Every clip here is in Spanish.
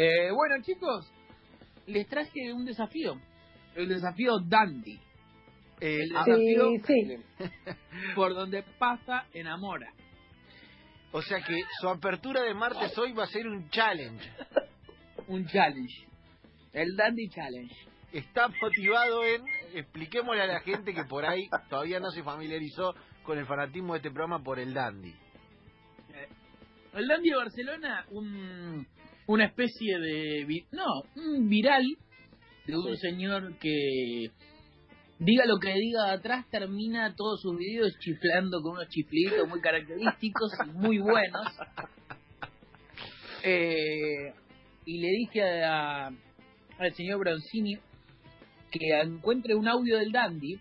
Eh, bueno, chicos, les traje un desafío. El desafío Dandy. El desafío Sí, sí. por donde pasa, enamora. O sea que su apertura de martes hoy va a ser un challenge. Un challenge. El Dandy Challenge. Está motivado en, expliquémosle a la gente que por ahí todavía no se familiarizó con el fanatismo de este programa por el dandy. El Dandy de Barcelona, un, una especie de... No, un viral de un señor que... Diga lo que diga atrás, termina todos sus videos chiflando con unos chiflitos muy característicos y muy buenos. Eh, y le dije a- al señor Broncini que encuentre un audio del Dandy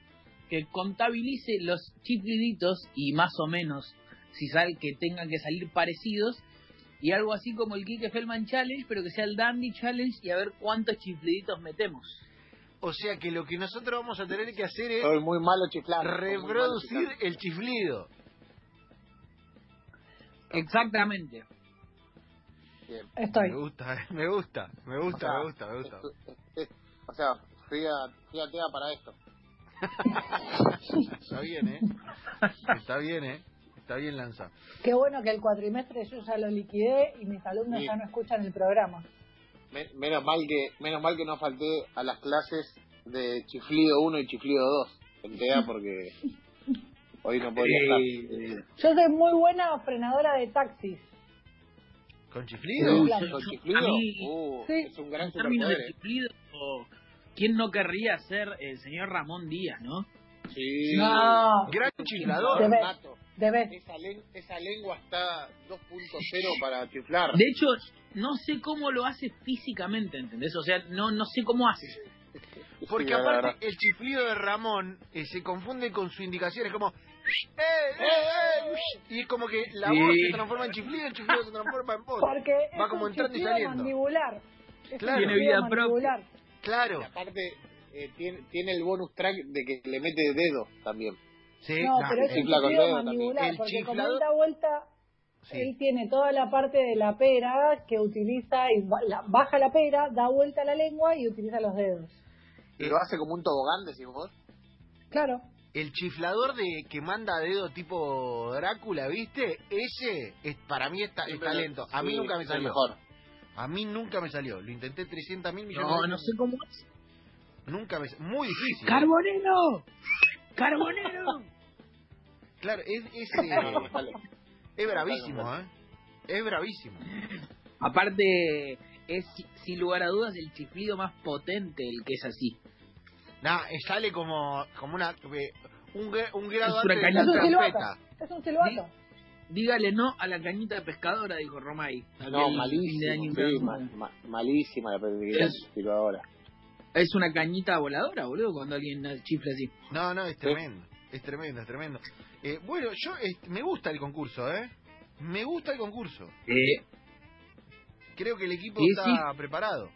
que contabilice los chifliditos y más o menos si sale que tengan que salir parecidos y algo así como el Kike Feldman Challenge, pero que sea el Dandy Challenge y a ver cuántos chifliditos metemos. O sea que lo que nosotros vamos a tener que hacer es Soy muy malo muy malo reproducir el chiflido. Exactamente. Bien. Estoy. Me gusta, eh, me gusta, me gusta, O sea, me gusta, me gusta. es- es- o sea, fui a, fui a para esto. Está bien, ¿eh? Está bien, ¿eh? Está bien lanza. Qué bueno que el cuatrimestre yo ya lo liquidé y mis alumnos ya no escuchan el programa. Me- menos mal que menos mal que no falté a las clases de chiflido 1 y chiflido 2 en TEA porque hoy no podía estar. Yo soy muy buena frenadora de taxis. ¿Con chiflido? ¿Con chiflido? mí, Uh, Sí. Es un gran superpoder. eh. chiflido, ¿quién no querría ser el señor Ramón Díaz, no? Sí. No, Gran chiflador. Debe- Nato. debes. Esa, len- esa lengua está 2.0 para chiflar. De hecho, no sé cómo lo hace físicamente, ¿entendés? O sea, no, no sé cómo hace. Porque Sí, aparte el chiflido de Ramón eh, se confunde con su indicación, es como... "Eh, eh, eh", y es como que la Sí. voz se transforma en chiflido, el chiflido se transforma en voz. Porque Va es como un entrando y saliendo. mandibular. Es Claro. Tiene vida propia. mandibular. Claro. Y aparte, eh, tiene, tiene el bonus track de que le mete dedo también. Sí, No, pero es chifla con dedo también. El porque como chiflador- él da vuelta, sí. él tiene toda la parte de la pera que utiliza y baja la pera, da vuelta la lengua y utiliza los dedos. Y lo hace como un tobogán, decís vos. Claro. El chiflador de que manda dedo tipo Drácula, ¿viste? Ese es, para mí es, ta- es talento. A mí sí, nunca me salió. mejor. A mí nunca me salió. Lo intenté 300 mil millones No, de no sé cómo es. Nunca me Muy difícil. ¡Carbonero! ¡Carbonero! Claro, es, es, eh, es bravísimo, ¿eh? Es bravísimo. Aparte, es sin lugar a dudas el chiflido más potente el que es así. Nah, eh, sale como, como una, eh, un, un grado Es una antes de la Es un silbato. trompeta. Es un silbato. Dígale no a la cañita de pescadora, dijo Romay. No, malísimo. Sí, que- ma- ma- malísima la película Es- una cañita voladora, boludo, cuando alguien chifla así. No, no, es tremendo. Es tremendo, es tremendo. Eh, bueno, yo eh, me gusta el concurso, ¿eh? Me gusta el concurso. Eh, Creo que el equipo Sí, está preparado.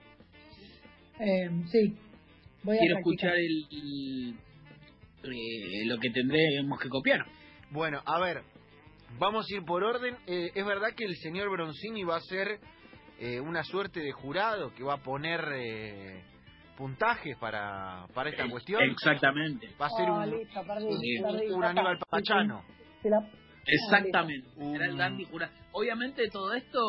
Eh, sí. Voy a quiero practicar. escuchar el, el- eh, lo que tendremos que copiar. Bueno, a ver, vamos a ir por orden. Eh, es verdad que el señor Broncini va a ser eh, una suerte de jurado que va a poner eh, puntajes para, para esta cuestión. Exactamente. Va a ser Ah, un, listo, perdí, Sí. un, perdí, un ya Aníbal está. Pachano. Exactamente. Un- el dandy jurado. Obviamente todo esto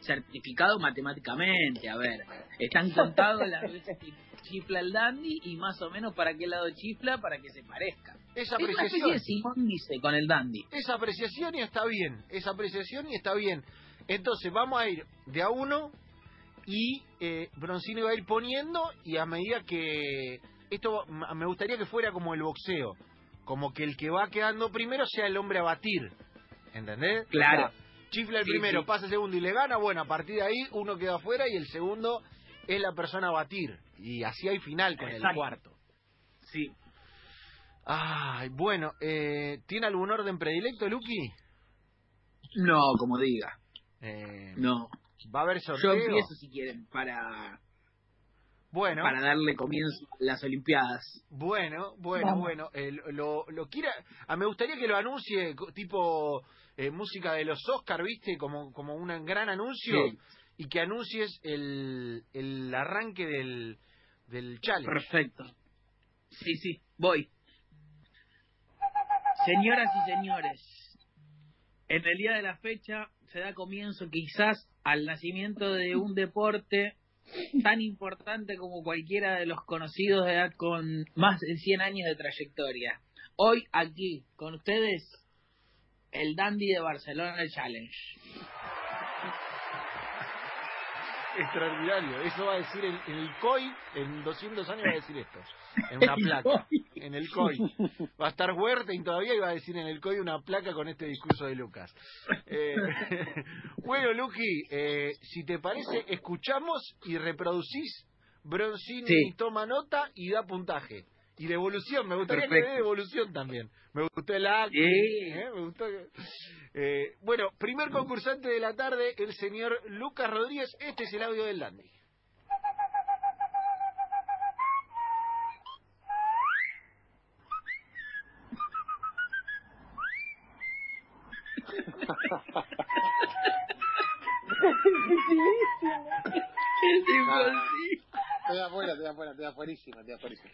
certificado matemáticamente. A ver, están contados las veces que chifla el dandy y más o menos para qué lado chifla para que se parezca. Esa Es una apreciación. dice con el dandy. Esa apreciación y está bien. Esa apreciación y está bien. Entonces vamos a ir de a uno y eh, Broncini va a ir poniendo y a medida que... Esto me gustaría que fuera como el boxeo. Como que el que va quedando primero sea el hombre a batir. ¿Entendés? Claro. O sea, chifla el Sí, primero, sí. pasa el segundo y le gana. Bueno, a partir de ahí uno queda afuera y el segundo es la persona a batir. Y así hay final con el cuarto. Sí. Ay, bueno, eh, ¿tiene algún orden predilecto, Lucky? No, como diga. Eh, No. ¿Va a haber sorteo? Yo empiezo si quieren para, Bueno, para darle comienzo a las Olimpiadas. bueno, bueno, Vamos. bueno. eh, lo, lo quiera... ah, me gustaría que lo anuncie tipo eh, música de los Oscar, ¿viste? Como, como un gran anuncio. Sí. y que anuncies el, el arranque del, del challenge. Perfecto. Sí, sí, voy. Señoras y señores, en el día de la fecha se da comienzo quizás al nacimiento de un deporte tan importante como cualquiera de los conocidos de edad con más de 100 años de trayectoria. Hoy aquí con ustedes el Dandy de Barcelona Challenge. Extraordinario. Eso va a decir en, en el COI, en 200 años va a decir esto. En una placa. En el COI. Va a estar Huertain todavía y va a decir en el COI una placa con este discurso de Lucas. Eh, bueno, Luqui, eh, si te parece, escuchamos y reproducís. Broncini Sí. toma nota y da puntaje. Y devolución, me gustaría que Perfecto. dé devolución también. Me gustó el acto. Sí. ¿eh? Me gustó que- eh, bueno, primer concursante de la tarde, el señor Lucas Rodríguez. Este es el audio del. Dificilísimo. Es afuera, estoy afuera, estoy afuerísima, estoy afuerísima.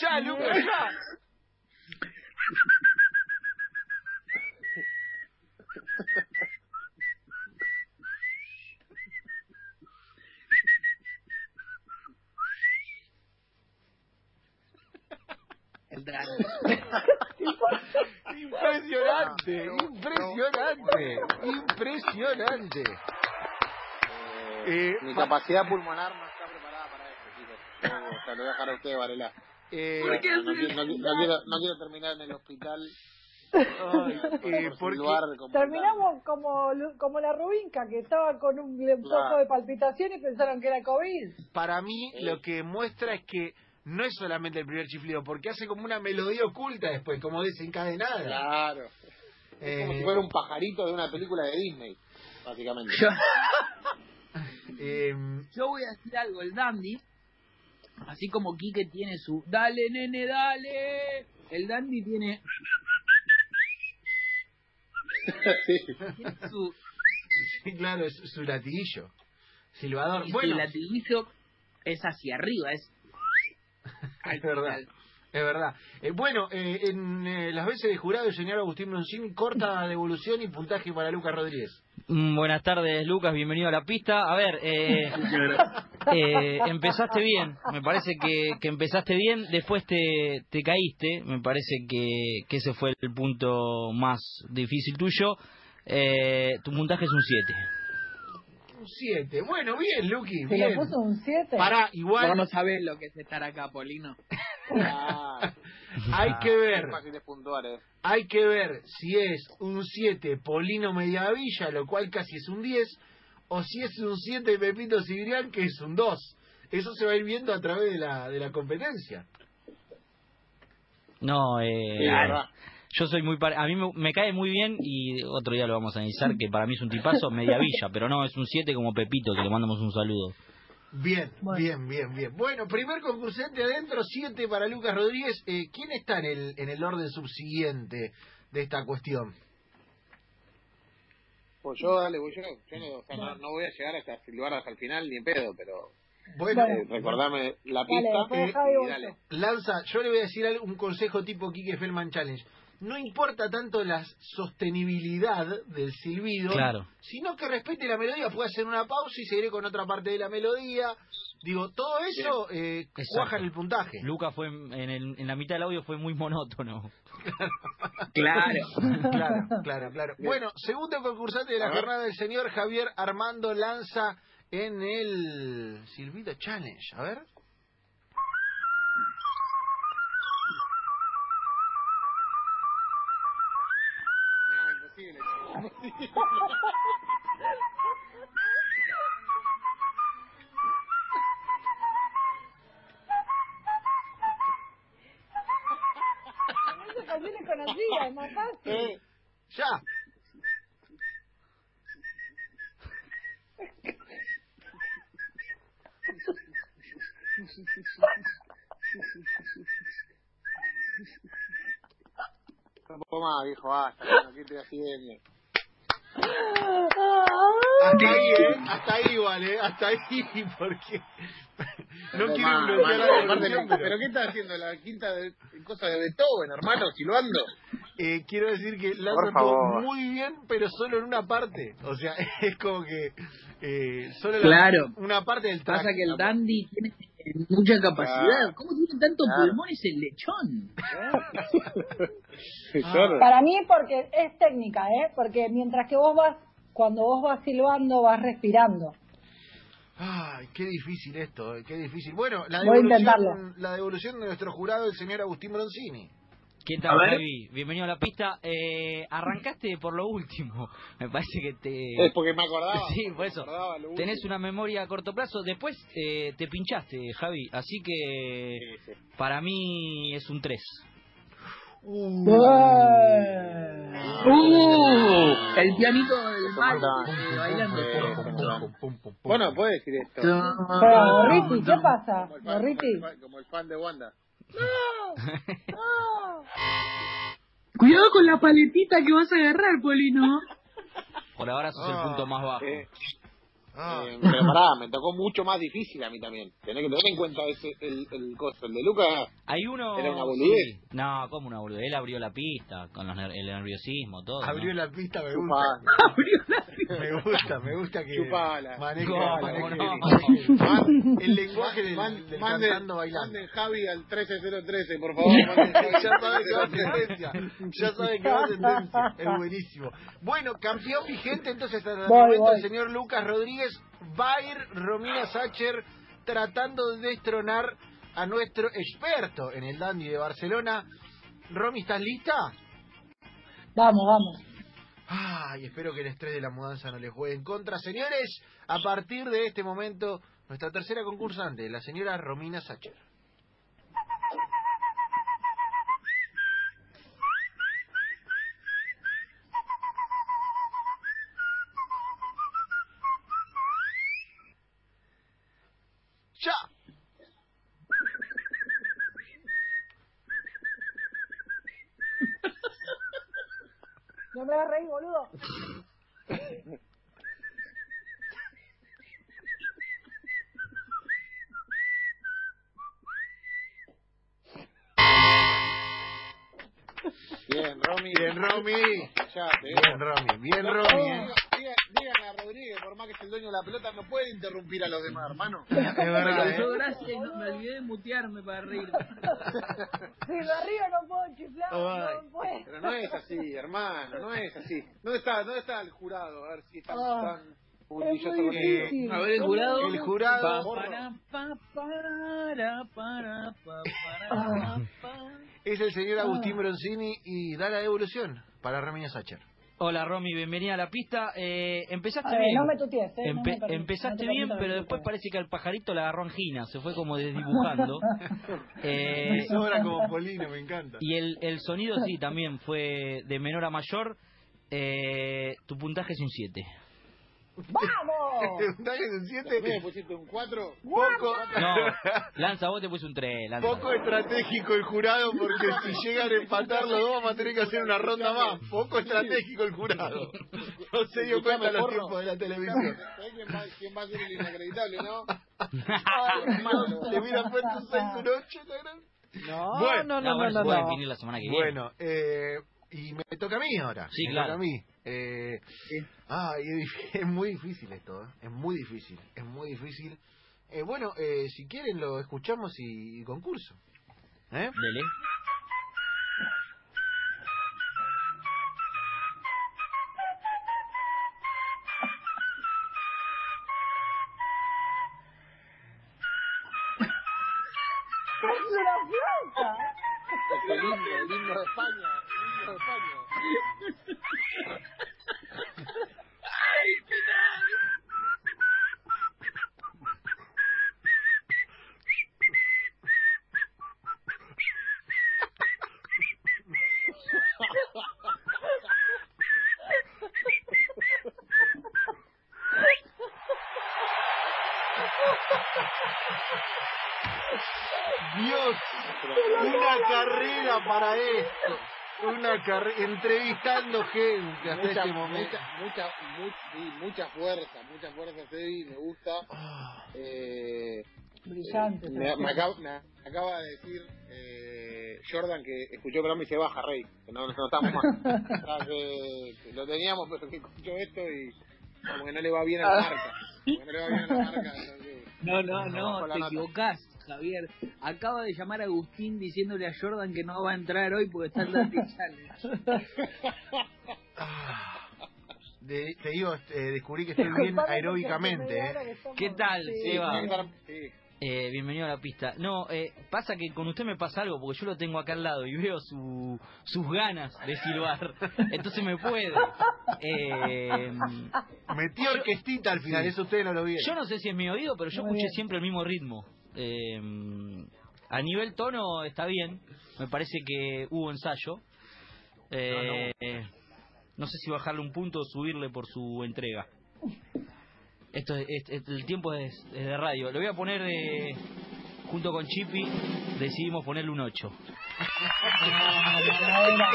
¡Ya, Lucas, ya! El Dandy. Impresionante, impresionante, impresionante. Eh, Mi pa- capacidad pulmonar no está preparada para esto, sea, lo voy a dejar a ustedes, Varela. Eh, ¿Por qué? No, no quiero- no, no quiero, no quiero terminar en el hospital. ay, eh, porque silbar como- Terminamos como, la Rubinca, que estaba con un poco de palpitación y pensaron que era COVID. para mí lo que muestra es que no es solamente el primer chiflido, porque hace como una melodía oculta después, como desencadenada. Claro. Es como Eh, si fuera un pajarito de una película de Disney, básicamente. Yo, eh, yo voy a decir algo, el Dandy, así como Quique tiene su dale nene, dale, el Dandy tiene su, sí, claro, es su latiguillo. Silbador. y su Bueno, latiguillo es hacia arriba, es Es verdad. final. Es verdad. Eh, bueno, eh, en eh, las veces de jurado, el señor Agustín Broncini corta devolución y puntaje para Lucas Rodríguez. Mm, Buenas tardes, Lucas. Bienvenido a la pista. A ver, eh, eh, empezaste bien. Me parece que, que empezaste bien. Después te, te caíste. Me parece que, que ese fue el punto más difícil tuyo. Eh, tu puntaje es un 7. Un 7. Bueno, bien, Luqui, bien. le puso un 7. Pará, igual Vos no sabés lo que es estar acá, Polino. Ah, hay que ver, de puntuar, eh. hay que ver si es un 7 Polino Mediavilla, lo cual casi es un 10, o si es un 7 Pepito Sigrián, que es un 2. Eso se va a ir viendo a través de la, de la competencia. No, Sí, eh, yo soy muy... pare- A mí me, me cae muy bien y otro día lo vamos a analizar, que para mí es un tipazo, Mediavilla. Pero no, es un 7 como Pepito, que le mandamos un saludo. Bien, Bueno. bien, bien, bien. Bueno, primer concursante adentro, 7 para Lucas Rodríguez. Eh, ¿Quién está en el, en el orden subsiguiente de esta cuestión? Pues yo, dale, voy yo. Yo no, o sea, no, no voy a llegar hasta silbar hasta el final ni en pedo, pero Bueno, eh, recordame la pista y dale. Lanza, yo le voy a decir algo- un consejo tipo Kike Feldman Challenge. No importa tanto la sostenibilidad del silbido, Claro. sino que respete la melodía. Puede hacer una pausa y seguiré con otra parte de la melodía. Digo, todo eso eh, cuaja en el puntaje. Lucas fue en, el- en la mitad del audio fue muy monótono. Claro. Claro, claro, claro. Bueno, segundo concursante de la jornada, el señor Javier Armando Lanza en el Silbido Challenge. A ver. Esa canción es conocida, es más fácil. Eh, Ya. ¿Qué estoy haciendo? Hasta ahí, ¿eh? Hasta ahí igual, ¿eh? Hasta ahí, porque... No quiero ma- la evolución, pero... pero... qué estás haciendo? La quinta de cosa de Beethoven, hermano, silbando. Eh, quiero decir que todo favor. muy bien, pero solo en una parte. O sea, es como que eh, solo la- Claro. una parte del traje. Pasa que el dandy tiene mucha capacidad. Claro. ¿Cómo tiene tantos Claro. pulmones el lechón? Para mí porque es técnica, ¿eh? Porque mientras que vos vas, cuando vos vas silbando, vas respirando. Ay, qué difícil esto, eh, qué difícil. Bueno, la Voy a devolución, intentarlo. la devolución de nuestro jurado, el señor Agustín Broncini. ¿Qué tal. Javi? Bienvenido a la pista. Eh, arrancaste por lo último. Me parece que te... Es porque me acordaba. Sí, por eso. Tenés una memoria a corto plazo. Después eh, te pinchaste, Javi. Así que Sí, sí. para mí es un 3. ¡Uh! El pianito del mal eh, bailando. Bueno, puede decir esto. ¿qué pasa? Como el fan, Gorriti. como el fan- como el Cuidado con la paletita que vas a agarrar, Polino. Por ahora sos el Ah, punto más bajo. Eh, Ah, eh, pero pará, me tocó mucho más difícil a mí también. Tenés que tener en cuenta ese, el, el costo. El de Lucas, Hay uno... ¿Era una boludez? Sí. No, como una boludez. Él abrió la pista con los ner- el nerviosismo, todo. abrió ¿no? la pista, me chupala. gusta. Me gusta, me gusta que Chupala. maneje, ¿Cómo maneje- no? maneje el lenguaje del, Man- del manden- cantando bailando. manden Javi al 13013, por favor. manden Javi ya sabe que va 13013. tendencia. Ya sabe que va tendencia. Es buenísimo. Bueno, campeón vigente entonces hasta el Voy, momento voy. el señor Lucas Rodríguez. Va a ir Romina Sacher tratando de destronar a nuestro experto en el dandy de Barcelona. Romy, ¿estás lista? Vamos, vamos. Ay, espero que el estrés de la mudanza no le juegue en contra. Señores, a partir de este momento, nuestra tercera concursante, la señora Romina Sacher. Reír, boludo. Bien, Romy. Bien, Romy. Bien, Romy. Bien, Romy. Rodríguez, por más que es el dueño de la pelota, no puede interrumpir a los demás, hermano. Es Me verdad, causó ¿eh? gracia y no- me olvidé de mutearme para reír. Si me río no puedo chiflar, no puedo. Pero no es así, hermano, no es así. ¿Dónde está, dónde está el jurado? A ver si están Ah, tan muy difícil. A ver, el jurado. El jurado. Pa, para, pa, para, para, pa, para, pa. Es el señor Agustín Broncini y da la devolución para Romina Sacher. Hola, Romy. Bienvenida a la pista. Eh, empezaste ver, bien. no me tutees, eh. no Empe- me permitas, empezaste no te bien, pero después parece que al pajarito le agarró angina, se fue como desdibujando. Eh, Me sobra como Polino, me encanta. y el, el sonido sí, también fue de menor a mayor. Eh, tu puntaje es un 7. ¡Vamos! Un de un ¿Me 7. pusiste un 4? Poco, No, Lanza, vos te puse un 3. Lanza. poco estratégico el jurado porque si llegan a empatar los dos vamos a tener que hacer una ronda más. Poco estratégico el jurado. No se dio cuenta los porro. tiempos de la televisión. ¿Sabés quién va, quién va a ser el inacreditable, no? Ay, le hubieran puesto un 6 un 8, ¿no? No, Bueno, no, No, no, no, no. definir la semana que viene. Bueno, eh, y me toca a mí ahora. Sí, me claro. toca a mí. Eh, ay, es, dif- es muy difícil esto, ¿eh? es muy difícil, es muy difícil. Eh, bueno, eh, si quieren lo escuchamos y, y concurso. ¿Eh? Dele. Es una flauta. Lindo, el lindo de España, Dios, una carrera para esto. Una carrera entrevistando gente hasta mucha, este momento. mucha, mucha, mu- sí, mucha fuerza, mucha fuerza, Teddy, me gusta. Ah, Eh, Brillante. eh, me, Sebastián. me acaba, me acaba de decir eh, Jordan que escuchó el programa y se baja, Rey, que no, no estamos más. O sea, que, que lo teníamos, pero que escuchó esto y como que no le va bien a la marca. Como que no le va bien a la marca. entonces, No, no, No, no, te equivocás, Javier. Acaba de llamar a Agustín diciéndole a Jordan que no va a entrar hoy porque está ah. De- te digo, eh, descubrí que estoy bien aeróbicamente. eh. ¿Qué tal, Sí. Seba? sí. Eh, bienvenido a la pista. No, eh, pasa que con usted me pasa algo, porque yo lo tengo acá al lado y veo su, sus ganas de silbar. Entonces me puede. Eh, Metí orquestita al final, Sí. eso ustedes no lo vieron. yo no sé si es mi oído, pero yo Muy escuché bien. siempre el mismo ritmo. Eh, a nivel tono está bien. Me parece que hubo ensayo. Eh, no sé si bajarle un punto o subirle por su entrega. Esto es, es- el tiempo es, es de radio. Le voy a poner eh, junto con Chippy, decidimos ponerle un 8. Ah, mamadera.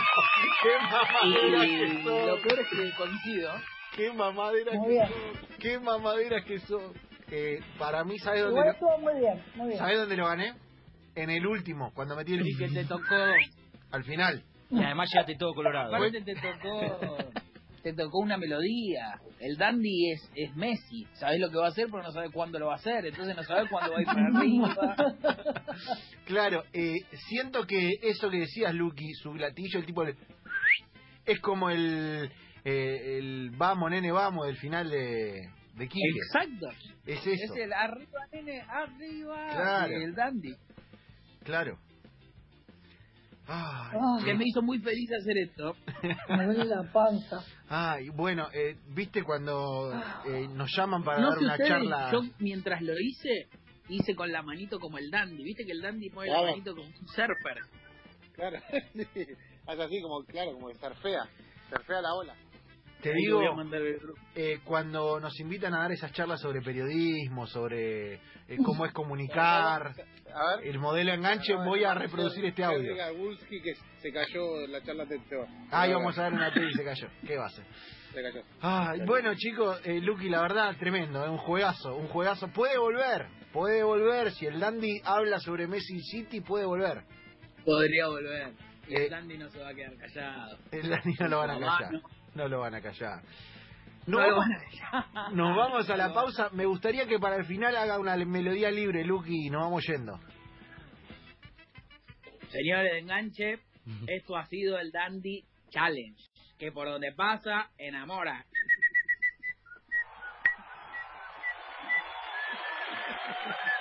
¡Qué Y mamadera que lo sos! peor es que coincido. ¡Qué mamadera Muy que sos! ¡Qué mamadera que sos! Eh, para mí, ¿sabes dónde, lo, estuvo muy bien, muy bien. ¿sabes dónde lo gané? En el último, cuando metí el Y que te tocó. al final. Y además llegaste todo colorado. Aparte te tocó. Te tocó una melodía. El Dandy es, es Messi. Sabes lo que va a hacer, pero no sabes cuándo lo va a hacer. Entonces no sabes cuándo va a ir para arriba. Claro, eh, siento que eso que decías, Lucky, su latillo, el tipo de... Es como el, eh, el vamos, nene, vamos del final de, de Quique. Exacto. Es eso, Es el arriba, nene, arriba. Claro. El Dandy. claro. Ay, Ah. Que me hizo muy feliz hacer esto. Me duele la panza. ay, bueno, eh, viste cuando eh, nos llaman para no dar sé una ustedes, charla... yo mientras lo hice, hice con la manito como el Dandy. Viste que el Dandy mueve Claro. la manito como un surfer. Claro, sí. Hace así como, claro, como que surfea, surfea la ola. Te Ahí digo, lo voy a mandar al grupo. eh, cuando nos invitan a dar esas charlas sobre periodismo, sobre eh, cómo es comunicar, A ver. el modelo enganche, voy a reproducir este audio. Que se cayó la charla de. Ay, vamos a ver una tele y se cayó. ¿Qué va a hacer? Se cayó. Ay, bueno, chicos, eh, Lucky, la verdad, tremendo, es un juegazo, un juegazo. Puede volver, puede volver. Si el Dandy habla sobre Messi City, puede volver. Podría volver. Y Eh. el Dandy no se va a quedar callado. El Dandy no lo van a No, callar. no. No lo van a callar. No Nos lo vamos- van a callar. Nos vamos a la pausa. Me gustaría que para el final haga una melodía libre, Lucky, y nos vamos yendo. Señores de enganche, esto ha sido el Dandy Challenge. Que por donde pasa, enamora.